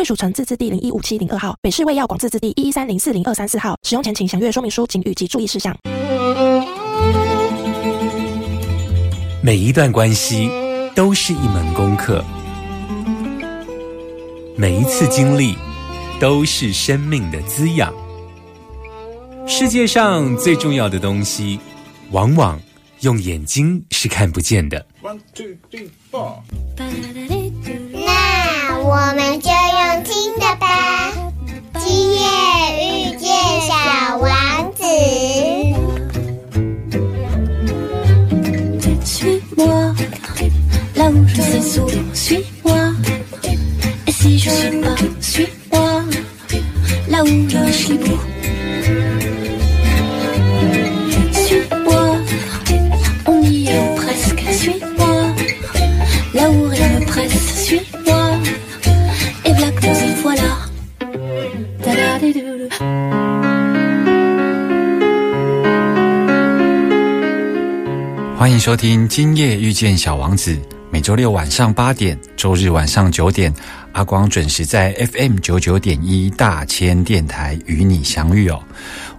贵属城自治地零一五七零二号，北市卫药广自治地一一三零四零二三四号。使用前请详阅说明书、请语及注意事项。每一段关系都是一门功课，每一次经历都是生命的滋养。世界上最重要的东西，往往用眼睛是看不见的。那欢迎收听《今夜遇见小王子》。每周六晚上八点，周日晚上九点，阿光准时在 FM 九九点一大千电台与你相遇哦。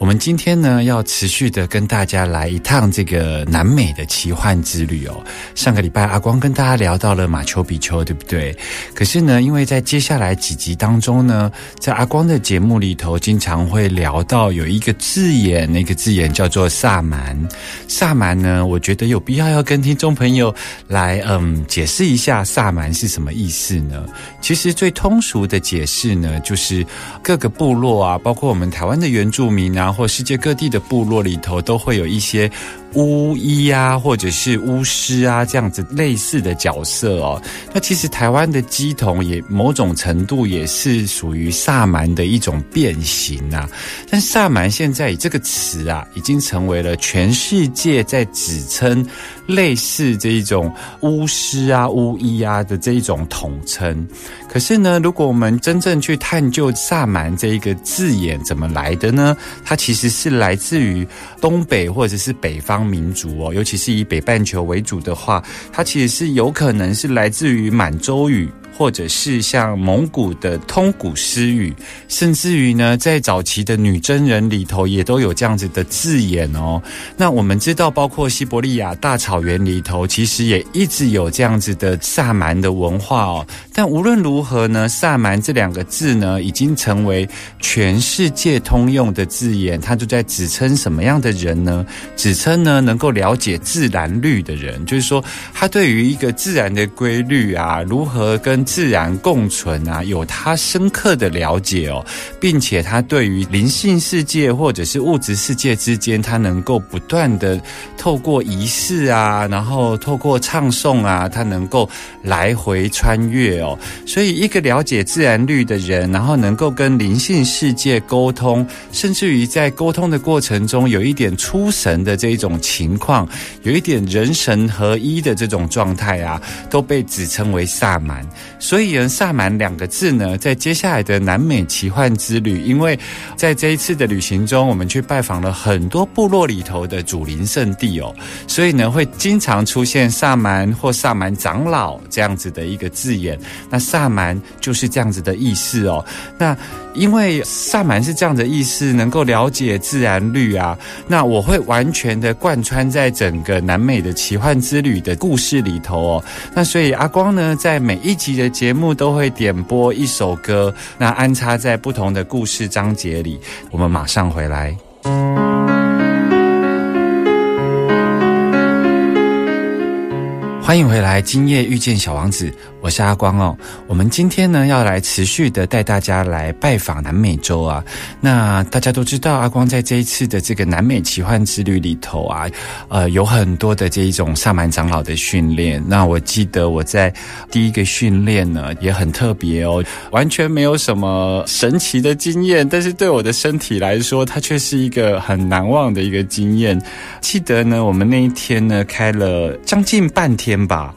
我们今天呢，要持续的跟大家来一趟这个南美的奇幻之旅哦。上个礼拜阿光跟大家聊到了马丘比丘，对不对？可是呢，因为在接下来几集当中呢，在阿光的节目里头，经常会聊到有一个字眼，那个字眼叫做萨满。萨满呢，我觉得有必要要跟听众朋友来嗯解释一下萨满是什么意思呢？其实最通俗的解释呢，就是各个部落啊，包括我们台湾的原住民啊，或世界各地的部落里头，都会有一些巫医啊，或者是巫师啊这样子类似的角色哦。那其实台湾的鸡童也某种程度也是属于萨满的一种变形啊。但萨满现在以这个词啊，已经成为了全世界在指称类似这一种巫师啊、巫医啊的这一种统称。可是呢，如果我们真正去探究萨满这一个字眼怎么来的呢？它其实是来自于东北或者是北方民族哦，尤其是以北半球为主的话，它其实是有可能是来自于满洲语。或者是像蒙古的通古诗语，甚至于呢，在早期的女真人里头也都有这样子的字眼哦。那我们知道，包括西伯利亚大草原里头，其实也一直有这样子的萨满的文化哦。但无论如何呢，萨满这两个字呢，已经成为全世界通用的字眼。它就在指称什么样的人呢？指称呢，能够了解自然律的人，就是说，他对于一个自然的规律啊，如何跟自然共存啊，有他深刻的了解哦，并且他对于灵性世界或者是物质世界之间，他能够不断的透过仪式啊，然后透过唱诵啊，他能够来回穿越哦。所以，一个了解自然律的人，然后能够跟灵性世界沟通，甚至于在沟通的过程中有一点出神的这一种情况，有一点人神合一的这种状态啊，都被指称为萨满。所以，萨满两个字呢，在接下来的南美奇幻之旅，因为在这一次的旅行中，我们去拜访了很多部落里头的祖灵圣地哦，所以呢，会经常出现萨满或萨满长老这样子的一个字眼。那萨满就是这样子的意思哦。那因为萨满是这样的意思，能够了解自然律啊，那我会完全的贯穿在整个南美的奇幻之旅的故事里头哦。那所以阿光呢，在每一集的节目都会点播一首歌，那安插在不同的故事章节里。我们马上回来。欢迎回来，今夜遇见小王子，我是阿光哦。我们今天呢要来持续的带大家来拜访南美洲啊。那大家都知道，阿光在这一次的这个南美奇幻之旅里头啊，呃，有很多的这一种萨满长老的训练。那我记得我在第一个训练呢也很特别哦，完全没有什么神奇的经验，但是对我的身体来说，它却是一个很难忘的一个经验。记得呢，我们那一天呢开了将近半天。天吧。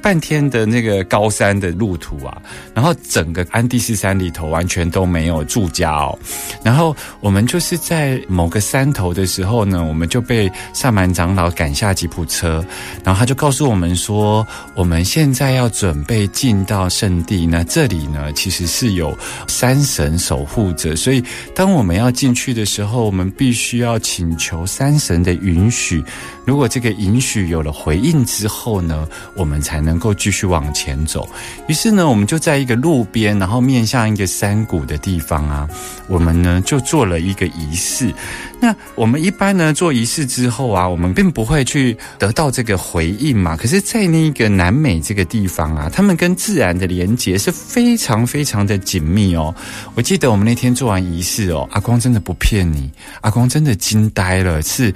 半天的那个高山的路途啊，然后整个安第斯山里头完全都没有住家哦。然后我们就是在某个山头的时候呢，我们就被萨满长老赶下吉普车，然后他就告诉我们说，我们现在要准备进到圣地，那这里呢其实是有山神守护着，所以当我们要进去的时候，我们必须要请求山神的允许。如果这个允许有了回应之后呢，我们才能。够继续往前走，于是呢，我们就在一个路边，然后面向一个山谷的地方啊，我们呢就做了一个仪式。那我们一般呢做仪式之后啊，我们并不会去得到这个回应嘛。可是，在那个南美这个地方啊，他们跟自然的连接是非常非常的紧密哦。我记得我们那天做完仪式哦，阿光真的不骗你，阿光真的惊呆了。是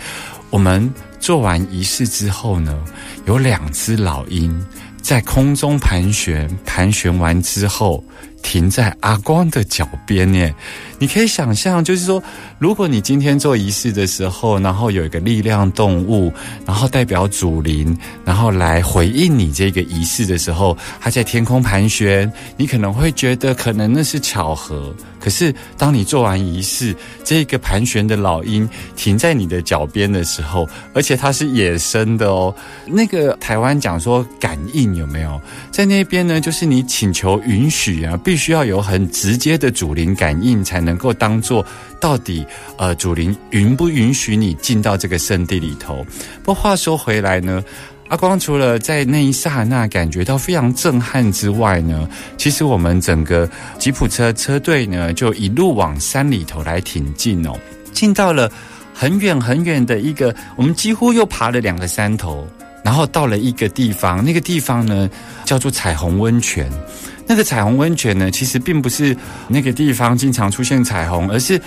我们做完仪式之后呢，有两只老鹰。在空中盘旋，盘旋完之后。停在阿光的脚边耶，你可以想象，就是说，如果你今天做仪式的时候，然后有一个力量动物，然后代表祖灵，然后来回应你这个仪式的时候，它在天空盘旋，你可能会觉得可能那是巧合。可是当你做完仪式，这个盘旋的老鹰停在你的脚边的时候，而且它是野生的哦。那个台湾讲说感应有没有在那边呢？就是你请求允许啊。必须要有很直接的主灵感应，才能够当做到底呃主灵允不允许你进到这个圣地里头。不过话说回来呢，阿光除了在那一刹那感觉到非常震撼之外呢，其实我们整个吉普车车队呢就一路往山里头来挺进哦，进到了很远很远的一个，我们几乎又爬了两个山头，然后到了一个地方，那个地方呢叫做彩虹温泉。那个彩虹温泉呢，其实并不是那个地方经常出现彩虹，而是。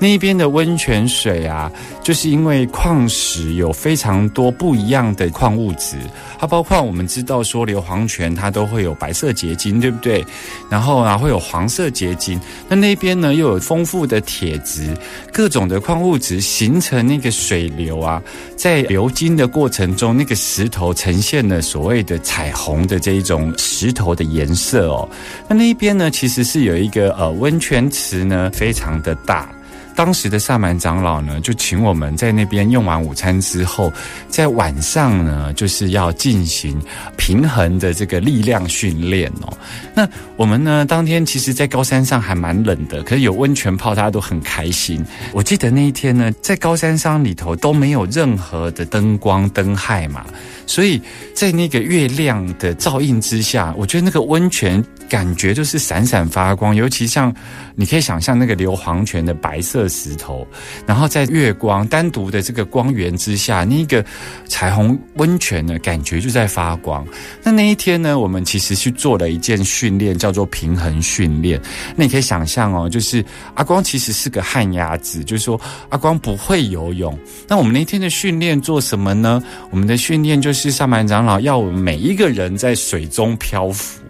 那一边的温泉水啊，就是因为矿石有非常多不一样的矿物质，它包括我们知道说硫磺泉它都会有白色结晶，对不对？然后啊会有黄色结晶，那那边呢又有丰富的铁质，各种的矿物质形成那个水流啊，在流经的过程中，那个石头呈现了所谓的彩虹的这一种石头的颜色哦。那那一边呢，其实是有一个呃温泉池呢，非常的大。当时的萨满长老呢，就请我们在那边用完午餐之后，在晚上呢，就是要进行平衡的这个力量训练哦。那我们呢，当天其实，在高山上还蛮冷的，可是有温泉泡，大家都很开心。我记得那一天呢，在高山上里头都没有任何的灯光灯害嘛，所以在那个月亮的照映之下，我觉得那个温泉。感觉就是闪闪发光，尤其像你可以想象那个硫磺泉的白色石头，然后在月光单独的这个光源之下，那个彩虹温泉呢，感觉就在发光。那那一天呢，我们其实去做了一件训练，叫做平衡训练。那你可以想象哦，就是阿光其实是个旱鸭子，就是说阿光不会游泳。那我们那天的训练做什么呢？我们的训练就是上满长老要我们每一个人在水中漂浮。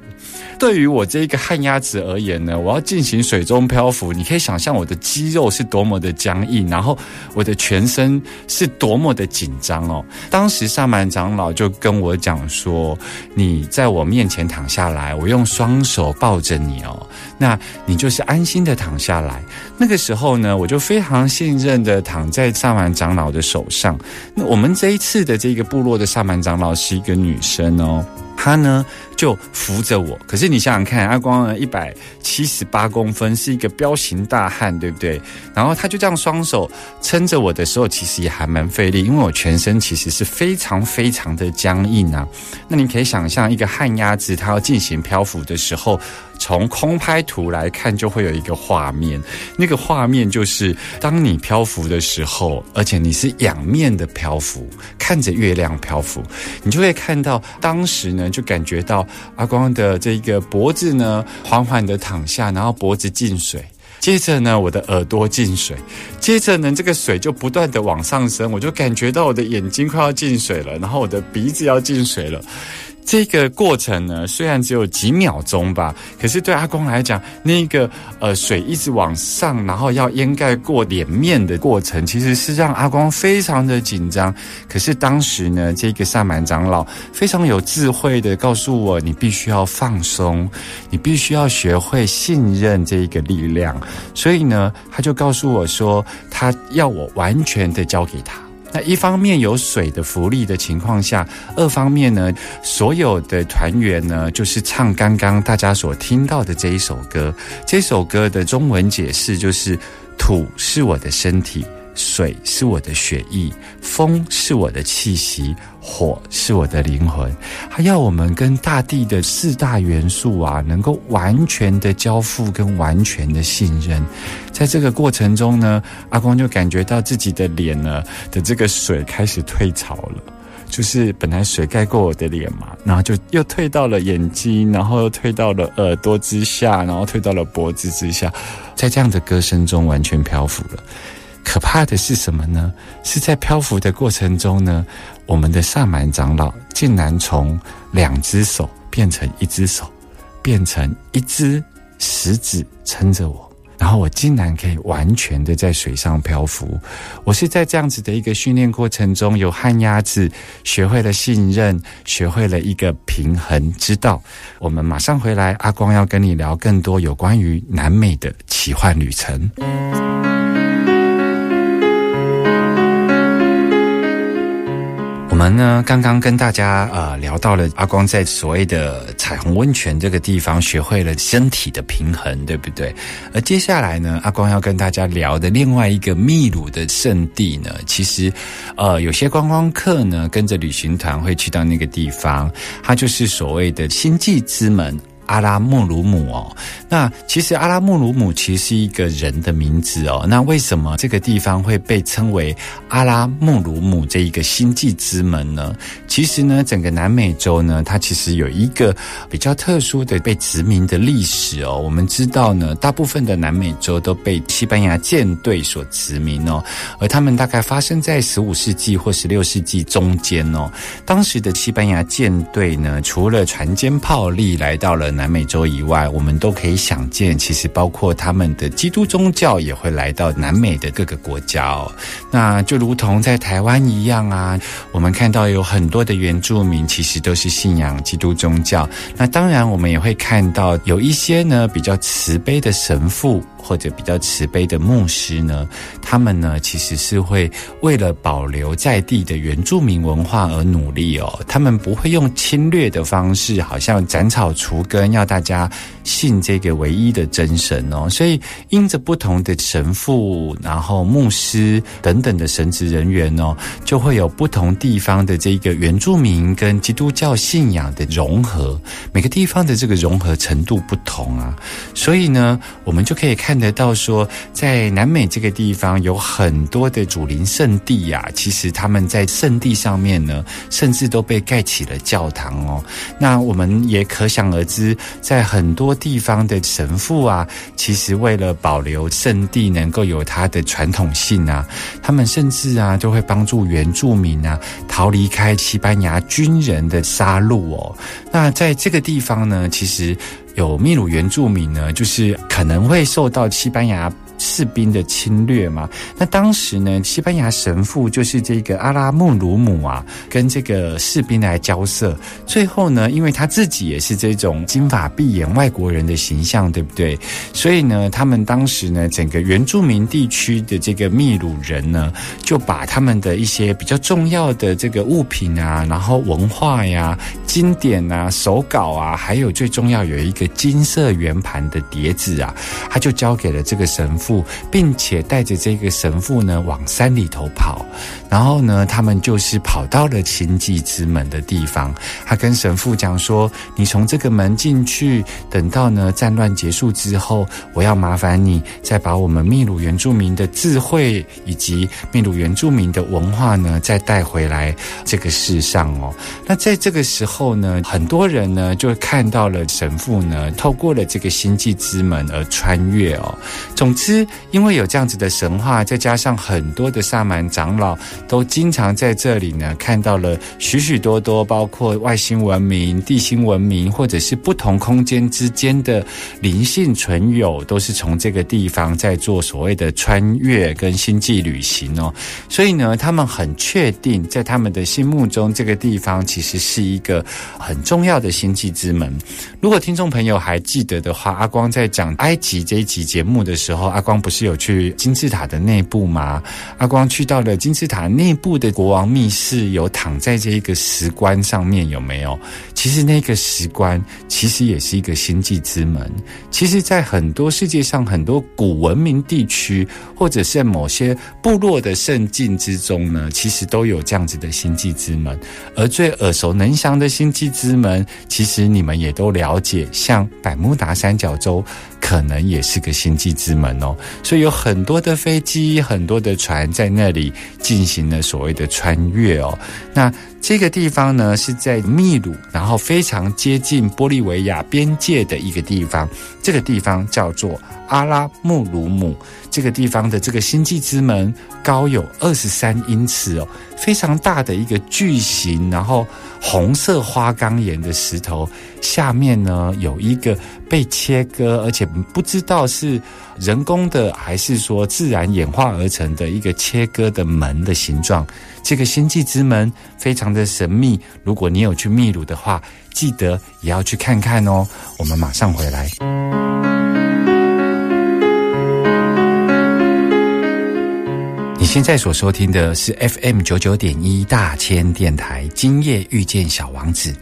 对于我这一个旱鸭子而言呢，我要进行水中漂浮，你可以想象我的肌肉是多么的僵硬，然后我的全身是多么的紧张哦。当时萨满长老就跟我讲说：“你在我面前躺下来，我用双手抱着你哦，那你就是安心的躺下来。”那个时候呢，我就非常信任的躺在萨满长老的手上。那我们这一次的这个部落的萨满长老是一个女生哦。他呢就扶着我，可是你想想看，阿光呢一百七十八公分，是一个彪形大汉，对不对？然后他就这样双手撑着我的时候，其实也还蛮费力，因为我全身其实是非常非常的僵硬啊。那你可以想象，一个旱鸭子它要进行漂浮的时候，从空拍图来看，就会有一个画面，那个画面就是当你漂浮的时候，而且你是仰面的漂浮，看着月亮漂浮，你就会看到当时呢，就感觉到阿光的这个脖子呢缓缓的躺下，然后脖子进水。接着呢，我的耳朵进水，接着呢，这个水就不断的往上升，我就感觉到我的眼睛快要进水了，然后我的鼻子要进水了。这个过程呢，虽然只有几秒钟吧，可是对阿公来讲，那个呃水一直往上，然后要掩盖过脸面的过程，其实是让阿光非常的紧张。可是当时呢，这个萨满长老非常有智慧的告诉我，你必须要放松，你必须要学会信任这一个力量。所以呢，他就告诉我说，他要我完全的交给他。那一方面有水的福利的情况下，二方面呢，所有的团员呢，就是唱刚刚大家所听到的这一首歌。这首歌的中文解释就是：土是我的身体。水是我的血液，风是我的气息，火是我的灵魂。他要我们跟大地的四大元素啊，能够完全的交付跟完全的信任。在这个过程中呢，阿光就感觉到自己的脸呢的这个水开始退潮了，就是本来水盖过我的脸嘛，然后就又退到了眼睛，然后又退到了耳朵之下，然后退到了脖子之下，在这样的歌声中完全漂浮了。可怕的是什么呢？是在漂浮的过程中呢，我们的萨满长老竟然从两只手变成一只手，变成一只食指撑着我，然后我竟然可以完全的在水上漂浮。我是在这样子的一个训练过程中，有旱鸭子，学会了信任，学会了一个平衡之道。我们马上回来，阿光要跟你聊更多有关于南美的奇幻旅程。们呢，刚刚跟大家呃聊到了阿光在所谓的彩虹温泉这个地方学会了身体的平衡，对不对？而接下来呢，阿光要跟大家聊的另外一个秘鲁的圣地呢，其实呃有些观光客呢跟着旅行团会去到那个地方，它就是所谓的星际之门。阿拉穆鲁姆哦，那其实阿拉穆鲁姆其实是一个人的名字哦。那为什么这个地方会被称为阿拉穆鲁姆这一个星际之门呢？其实呢，整个南美洲呢，它其实有一个比较特殊的被殖民的历史哦。我们知道呢，大部分的南美洲都被西班牙舰队所殖民哦，而他们大概发生在十五世纪或十六世纪中间哦。当时的西班牙舰队呢，除了船坚炮利来到了。南美洲以外，我们都可以想见，其实包括他们的基督宗教也会来到南美的各个国家哦。那就如同在台湾一样啊，我们看到有很多的原住民其实都是信仰基督宗教。那当然，我们也会看到有一些呢比较慈悲的神父。或者比较慈悲的牧师呢，他们呢其实是会为了保留在地的原住民文化而努力哦。他们不会用侵略的方式，好像斩草除根，要大家信这个唯一的真神哦。所以，因着不同的神父、然后牧师等等的神职人员哦，就会有不同地方的这个原住民跟基督教信仰的融合。每个地方的这个融合程度不同啊，所以呢，我们就可以看。看得到说，在南美这个地方有很多的主灵圣地呀，其实他们在圣地上面呢，甚至都被盖起了教堂哦。那我们也可想而知，在很多地方的神父啊，其实为了保留圣地能够有它的传统性啊，他们甚至啊，都会帮助原住民啊逃离开西班牙军人的杀戮哦。那在这个地方呢，其实。有秘鲁原住民呢，就是可能会受到西班牙。士兵的侵略嘛？那当时呢，西班牙神父就是这个阿拉穆鲁姆啊，跟这个士兵来交涉。最后呢，因为他自己也是这种金发碧眼外国人的形象，对不对？所以呢，他们当时呢，整个原住民地区的这个秘鲁人呢，就把他们的一些比较重要的这个物品啊，然后文化呀、经典啊、手稿啊，还有最重要有一个金色圆盘的碟子啊，他就交给了这个神父。父，并且带着这个神父呢往山里头跑。然后呢，他们就是跑到了星际之门的地方。他跟神父讲说：“你从这个门进去，等到呢战乱结束之后，我要麻烦你再把我们秘鲁原住民的智慧以及秘鲁原住民的文化呢，再带回来这个世上哦。”那在这个时候呢，很多人呢就看到了神父呢，透过了这个星际之门而穿越哦。总之，因为有这样子的神话，再加上很多的萨满长老都经常在这里呢看到了许许多多，包括外星文明、地心文明，或者是不同空间之间的灵性存有，都是从这个地方在做所谓的穿越跟星际旅行哦。所以呢，他们很确定，在他们的心目中，这个地方其实是一个很重要的星际之门。如果听众朋友还记得的话，阿光在讲埃及这一集节目的时候，阿光不是有去金字塔的内部吗？阿光去到了金字塔内部的国王密室，有躺在这一个石棺上面，有没有？其实那个石棺其实也是一个星际之门。其实，在很多世界上很多古文明地区，或者是某些部落的圣境之中呢，其实都有这样子的星际之门。而最耳熟能详的星际之门，其实你们也都了解，像百慕达三角洲。可能也是个星际之门哦所以有很多的飞机、很多的船在那里进行了所谓的穿越哦。那这个地方呢，是在秘鲁，然后非常接近玻利维亚边界的一个地方。这个地方叫做阿拉穆鲁姆。这个地方的这个星际之门高有二十三英尺哦，非常大的一个巨型，然后红色花岗岩的石头下面呢，有一个被切割，而且不知道是人工的还是说自然演化而成的一个切割的门的形状。这个星际之门非常的神秘，如果你有去秘鲁的话，记得也要去看看哦。我们马上回来。现在所收听的是 FM 九九点一大千电台，今夜遇见小王子。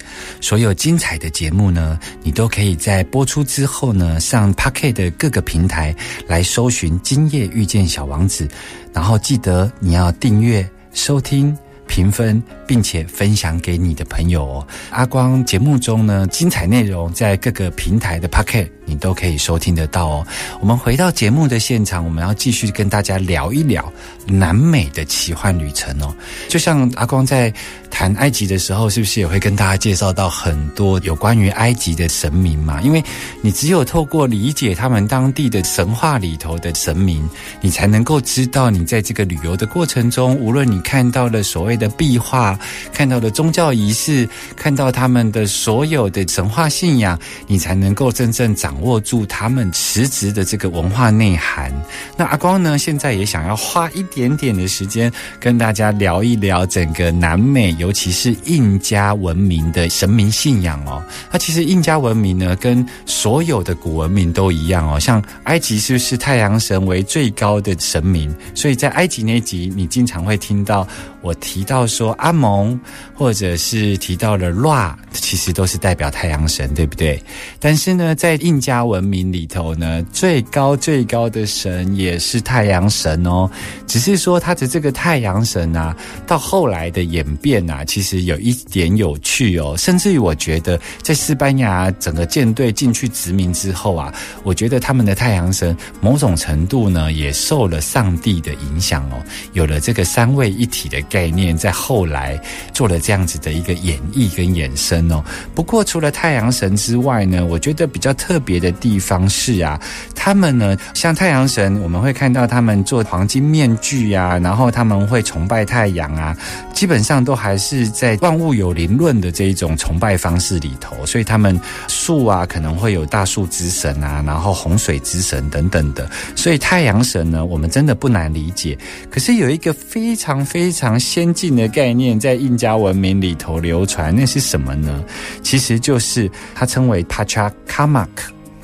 所有精彩的节目呢，你都可以在播出之后呢，上 Pocket 的各个平台来搜寻“今夜遇见小王子”，然后记得你要订阅收听。评分，并且分享给你的朋友哦。阿光节目中呢，精彩内容在各个平台的 Pocket 你都可以收听得到哦。我们回到节目的现场，我们要继续跟大家聊一聊南美的奇幻旅程哦。就像阿光在谈埃及的时候，是不是也会跟大家介绍到很多有关于埃及的神明嘛？因为你只有透过理解他们当地的神话里头的神明，你才能够知道你在这个旅游的过程中，无论你看到了所谓的的壁画，看到的宗教仪式，看到他们的所有的神话信仰，你才能够真正掌握住他们实质的这个文化内涵。那阿光呢，现在也想要花一点点的时间，跟大家聊一聊整个南美，尤其是印加文明的神明信仰哦。那其实印加文明呢，跟所有的古文明都一样哦。像埃及是不是太阳神为最高的神明？所以在埃及那集，你经常会听到我提到。到说阿蒙，或者是提到了 Ra，其实都是代表太阳神，对不对？但是呢，在印加文明里头呢，最高最高的神也是太阳神哦。只是说他的这个太阳神啊，到后来的演变啊，其实有一点有趣哦。甚至于我觉得，在西班牙整个舰队进去殖民之后啊，我觉得他们的太阳神某种程度呢，也受了上帝的影响哦，有了这个三位一体的概念。在后来做了这样子的一个演绎跟衍生哦。不过除了太阳神之外呢，我觉得比较特别的地方是啊，他们呢像太阳神，我们会看到他们做黄金面具呀，然后他们会崇拜太阳啊，基本上都还是在万物有灵论的这一种崇拜方式里头。所以他们树啊可能会有大树之神啊，然后洪水之神等等的。所以太阳神呢，我们真的不难理解。可是有一个非常非常先进。的概念在印加文明里头流传，那是什么呢？其实就是它称为 Pachacamac。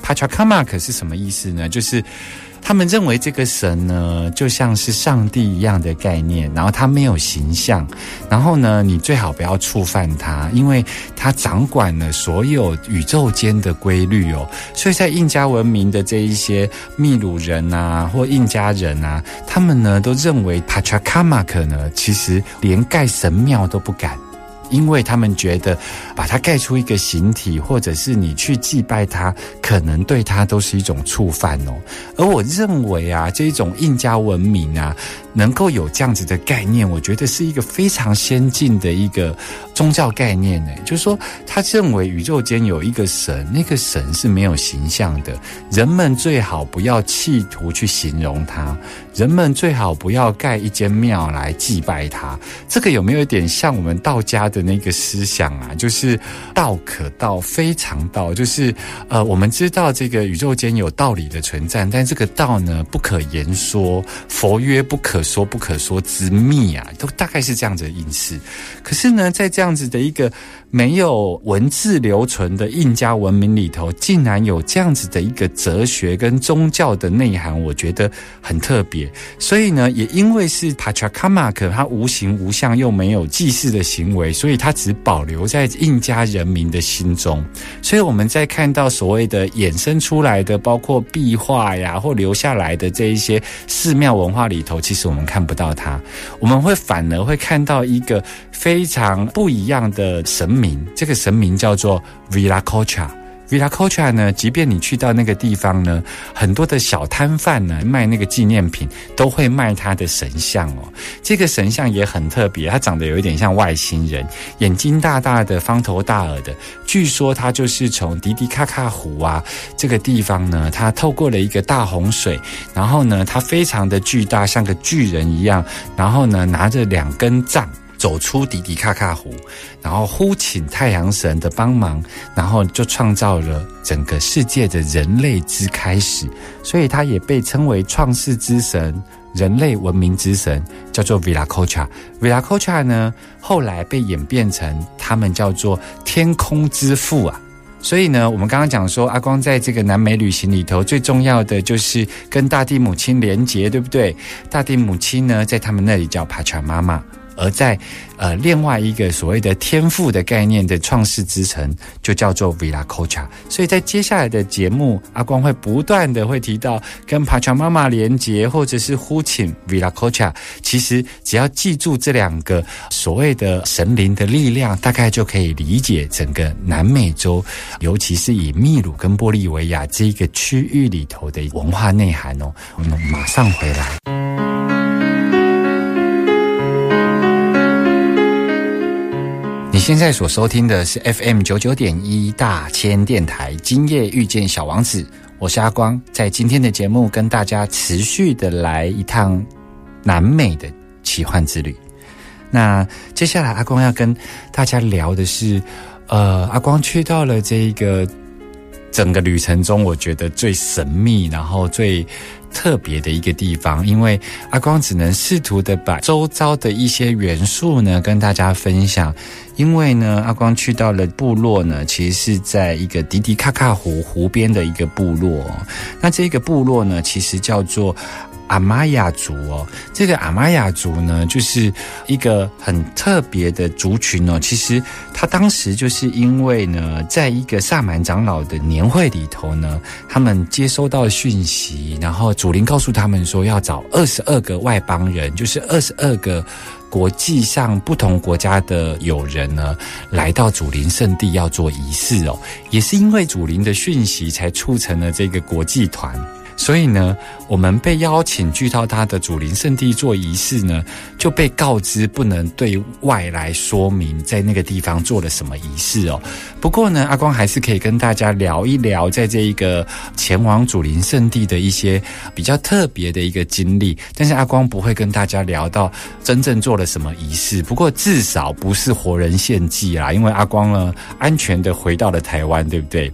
Pachacamac 是什么意思呢？就是他们认为这个神呢，就像是上帝一样的概念，然后他没有形象，然后呢，你最好不要触犯他，因为他掌管了所有宇宙间的规律哦。所以在印加文明的这一些秘鲁人啊，或印加人啊，他们呢都认为 Pachacamac 呢，其实连盖神庙都不敢。因为他们觉得把它盖出一个形体，或者是你去祭拜它，可能对它都是一种触犯哦。而我认为啊，这种印加文明啊，能够有这样子的概念，我觉得是一个非常先进的一个宗教概念呢。就是说，他认为宇宙间有一个神，那个神是没有形象的，人们最好不要企图去形容它。人们最好不要盖一间庙来祭拜他。这个有没有一点像我们道家的的那个思想啊？就是道可道，非常道。就是呃，我们知道这个宇宙间有道理的存在，但这个道呢不可言说。佛曰不可说不可说之秘啊，都大概是这样子的意思。可是呢，在这样子的一个。没有文字留存的印加文明里头，竟然有这样子的一个哲学跟宗教的内涵，我觉得很特别。所以呢，也因为是 Pachacamac，它无形无相又没有祭祀的行为，所以所以它只保留在印加人民的心中。所以我们在看到所谓的衍生出来的，包括壁画呀，或留下来的这一些寺庙文化里头，其实我们看不到它，我们会反而会看到一个非常不一样的神。明这个神明叫做 Vila Cocha Villacocha，Villacocha 呢，即便你去到那个地方呢，很多的小摊贩呢卖那个纪念品，都会卖他的神像哦。这个神像也很特别，它长得有一点像外星人，眼睛大大的，方头大耳的。据说它就是从迪迪卡卡湖啊这个地方呢，它透过了一个大洪水，然后呢，它非常的巨大，像个巨人一样，然后呢，拿着两根杖。走出迪迪卡卡湖，然后呼请太阳神的帮忙，然后就创造了整个世界的人类之开始。所以他也被称为创世之神、人类文明之神，叫做 Vilacocha。Vilacocha 呢，后来被演变成他们叫做天空之父啊。所以呢，我们刚刚讲说，阿光在这个南美旅行里头，最重要的就是跟大地母亲连结，对不对？大地母亲呢，在他们那里叫帕查妈妈。而在呃另外一个所谓的天赋的概念的创世之城，就叫做 Villacocha。所以在接下来的节目，阿光会不断的会提到跟帕乔妈妈连接，或者是呼请 Villacocha。其实只要记住这两个所谓的神灵的力量，大概就可以理解整个南美洲，尤其是以秘鲁跟玻利维亚这一个区域里头的文化内涵哦。我们马上回来。你现在所收听的是 FM 九九点一大千电台，今夜遇见小王子，我是阿光，在今天的节目跟大家持续的来一趟南美的奇幻之旅。那接下来阿光要跟大家聊的是，呃，阿光去到了这个整个旅程中，我觉得最神秘，然后最。特别的一个地方，因为阿光只能试图的把周遭的一些元素呢跟大家分享。因为呢，阿光去到了部落呢，其实是在一个迪迪卡卡湖湖边的一个部落。那这个部落呢，其实叫做。阿玛雅族哦，这个阿玛雅族呢，就是一个很特别的族群哦。其实他当时就是因为呢，在一个萨满长老的年会里头呢，他们接收到讯息，然后祖灵告诉他们说，要找二十二个外邦人，就是二十二个国际上不同国家的友人呢，来到祖灵圣地要做仪式哦。也是因为祖灵的讯息，才促成了这个国际团。所以呢，我们被邀请去到他的祖灵圣地做仪式呢，就被告知不能对外来说明在那个地方做了什么仪式哦。不过呢，阿光还是可以跟大家聊一聊，在这一个前往祖灵圣地的一些比较特别的一个经历。但是阿光不会跟大家聊到真正做了什么仪式。不过至少不是活人献祭啦，因为阿光呢安全的回到了台湾，对不对？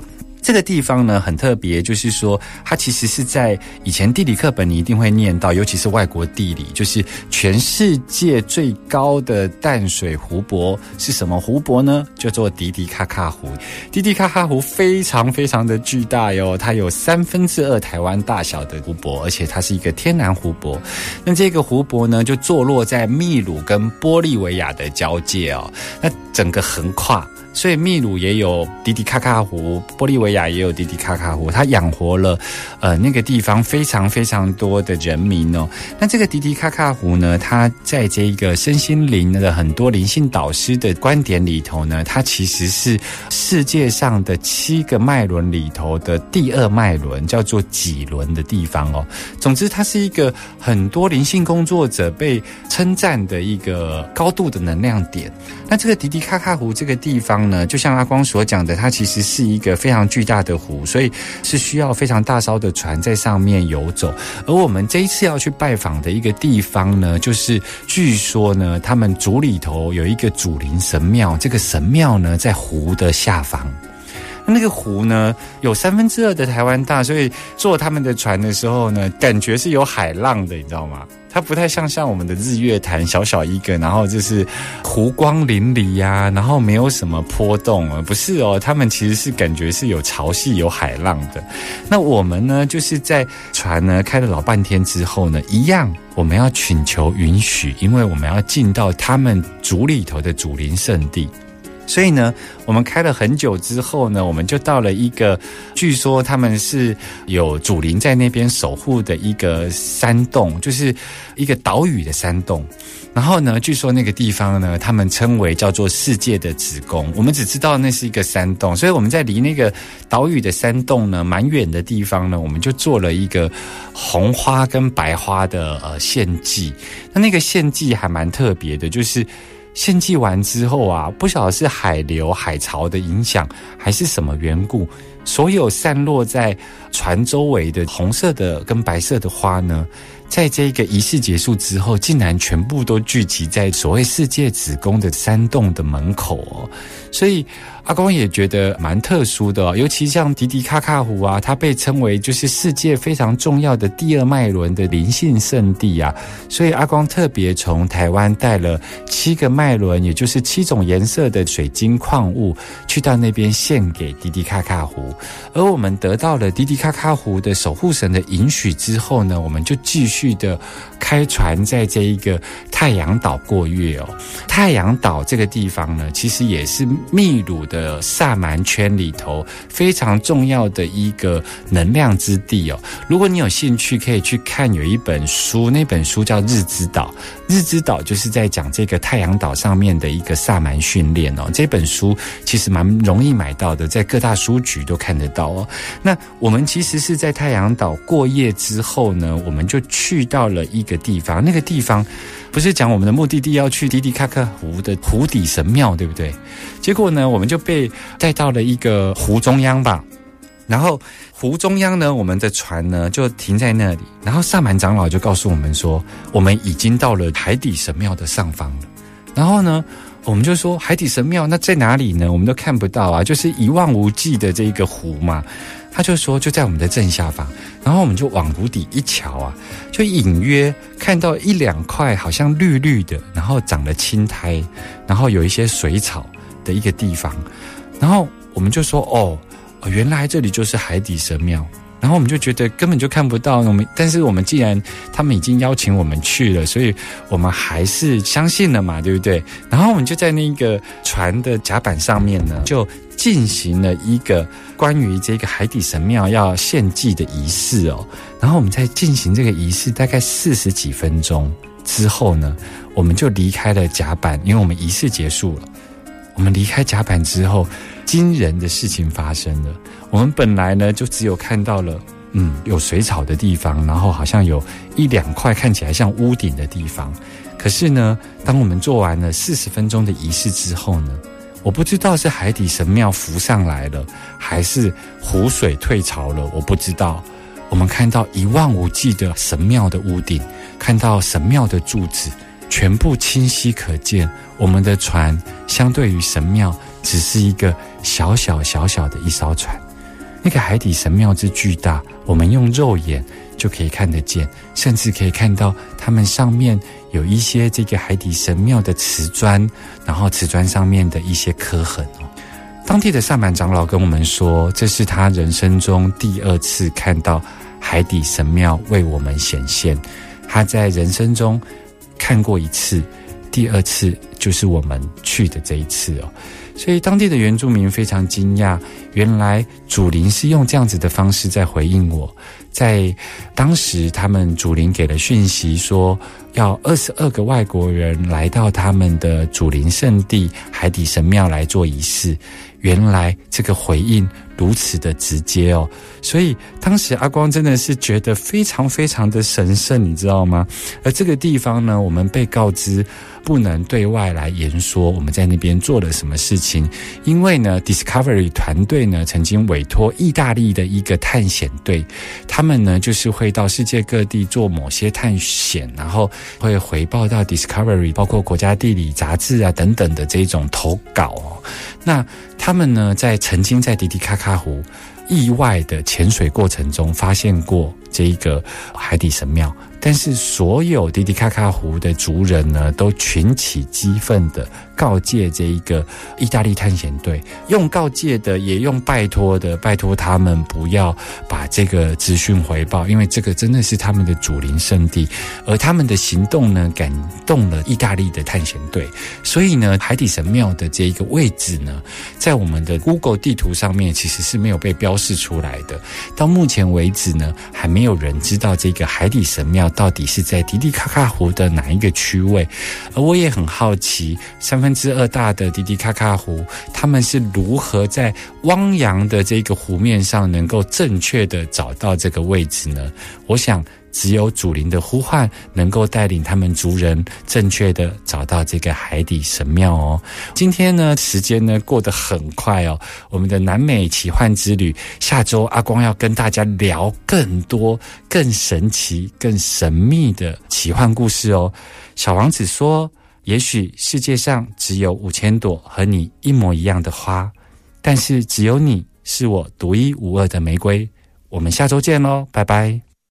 这个地方呢很特别，就是说它其实是在以前地理课本你一定会念到，尤其是外国地理，就是全世界最高的淡水湖泊是什么湖泊呢？叫做迪迪卡卡湖。迪迪卡卡湖非常非常的巨大哟，它有三分之二台湾大小的湖泊，而且它是一个天然湖泊。那这个湖泊呢，就坐落在秘鲁跟玻利维亚的交界哦，那整个横跨。所以秘鲁也有迪迪卡卡湖，玻利维亚也有迪迪卡卡湖，它养活了呃那个地方非常非常多的人民哦。那这个迪迪卡卡湖呢，它在这一个身心灵的很多灵性导师的观点里头呢，它其实是世界上的七个脉轮里头的第二脉轮，叫做脊轮的地方哦。总之，它是一个很多灵性工作者被称赞的一个高度的能量点。那这个迪迪卡卡湖这个地方呢，就像阿光所讲的，它其实是一个非常巨大的湖，所以是需要非常大艘的船在上面游走。而我们这一次要去拜访的一个地方呢，就是据说呢，他们族里头有一个祖灵神庙，这个神庙呢在湖的下方。那个湖呢，有三分之二的台湾大，所以坐他们的船的时候呢，感觉是有海浪的，你知道吗？它不太像像我们的日月潭小小一个，然后就是湖光粼粼呀，然后没有什么波动啊，不是哦，他们其实是感觉是有潮汐、有海浪的。那我们呢，就是在船呢开了老半天之后呢，一样我们要请求允许，因为我们要进到他们族里头的祖灵圣地。所以呢，我们开了很久之后呢，我们就到了一个，据说他们是有祖灵在那边守护的一个山洞，就是一个岛屿的山洞。然后呢，据说那个地方呢，他们称为叫做世界的子宫。我们只知道那是一个山洞，所以我们在离那个岛屿的山洞呢蛮远的地方呢，我们就做了一个红花跟白花的呃献祭。那那个献祭还蛮特别的，就是。献祭完之后啊，不晓得是海流、海潮的影响，还是什么缘故，所有散落在船周围的红色的跟白色的花呢，在这个仪式结束之后，竟然全部都聚集在所谓世界子宫的山洞的门口哦，所以。阿光也觉得蛮特殊的哦，尤其像迪迪卡卡湖啊，它被称为就是世界非常重要的第二脉轮的灵性圣地啊，所以阿光特别从台湾带了七个脉轮，也就是七种颜色的水晶矿物，去到那边献给迪迪卡卡湖。而我们得到了迪迪卡卡湖的守护神的允许之后呢，我们就继续的开船在这一个太阳岛过夜哦。太阳岛这个地方呢，其实也是秘鲁的。的萨满圈里头非常重要的一个能量之地哦。如果你有兴趣，可以去看有一本书，那本书叫《日之岛》。日之岛就是在讲这个太阳岛上面的一个萨满训练哦。这本书其实蛮容易买到的，在各大书局都看得到哦。那我们其实是在太阳岛过夜之后呢，我们就去到了一个地方，那个地方。不是讲我们的目的地要去迪迪卡克湖的湖底神庙，对不对？结果呢，我们就被带到了一个湖中央吧。然后湖中央呢，我们的船呢就停在那里。然后萨满长老就告诉我们说，我们已经到了海底神庙的上方了。然后呢，我们就说海底神庙那在哪里呢？我们都看不到啊，就是一望无际的这个湖嘛。他就说就在我们的正下方，然后我们就往湖底一瞧啊，就隐约看到一两块好像绿绿的，然后长了青苔，然后有一些水草的一个地方，然后我们就说哦，原来这里就是海底神庙。然后我们就觉得根本就看不到我们，但是我们既然他们已经邀请我们去了，所以我们还是相信了嘛，对不对？然后我们就在那个船的甲板上面呢，就进行了一个关于这个海底神庙要献祭的仪式哦。然后我们在进行这个仪式大概四十几分钟之后呢，我们就离开了甲板，因为我们仪式结束了。我们离开甲板之后。惊人的事情发生了。我们本来呢，就只有看到了，嗯，有水草的地方，然后好像有一两块看起来像屋顶的地方。可是呢，当我们做完了四十分钟的仪式之后呢，我不知道是海底神庙浮上来了，还是湖水退潮了，我不知道。我们看到一望无际的神庙的屋顶，看到神庙的柱子，全部清晰可见。我们的船相对于神庙。只是一个小小小小的一艘船，那个海底神庙之巨大，我们用肉眼就可以看得见，甚至可以看到他们上面有一些这个海底神庙的瓷砖，然后瓷砖上面的一些刻痕哦。当地的萨满长老跟我们说，这是他人生中第二次看到海底神庙为我们显现。他在人生中看过一次，第二次就是我们去的这一次哦。所以当地的原住民非常惊讶，原来祖灵是用这样子的方式在回应我。在当时，他们祖灵给了讯息说，要二十二个外国人来到他们的祖灵圣地海底神庙来做仪式。原来这个回应如此的直接哦，所以当时阿光真的是觉得非常非常的神圣，你知道吗？而这个地方呢，我们被告知不能对外来言说我们在那边做了什么事情，因为呢，Discovery 团队呢曾经委托意大利的一个探险队，他们呢就是会到世界各地做某些探险，然后会回报到 Discovery，包括国家地理杂志啊等等的这种投稿哦，那。他们呢，在曾经在迪迪卡卡湖意外的潜水过程中，发现过这一个海底神庙。但是所有迪迪卡卡湖的族人呢，都群起激愤的告诫这一个意大利探险队，用告诫的，也用拜托的，拜托他们不要把这个资讯回报，因为这个真的是他们的祖灵圣地，而他们的行动呢，感动了意大利的探险队，所以呢，海底神庙的这一个位置呢，在我们的 Google 地图上面其实是没有被标示出来的。到目前为止呢，还没有人知道这个海底神庙。到底是在迪迪卡卡湖的哪一个区位？而我也很好奇，三分之二大的迪迪卡卡湖，他们是如何在汪洋的这个湖面上，能够正确的找到这个位置呢？我想。只有祖灵的呼唤，能够带领他们族人正确的找到这个海底神庙哦。今天呢，时间呢过得很快哦。我们的南美奇幻之旅，下周阿光要跟大家聊更多、更神奇、更神秘的奇幻故事哦。小王子说：“也许世界上只有五千朵和你一模一样的花，但是只有你是我独一无二的玫瑰。”我们下周见喽，拜拜。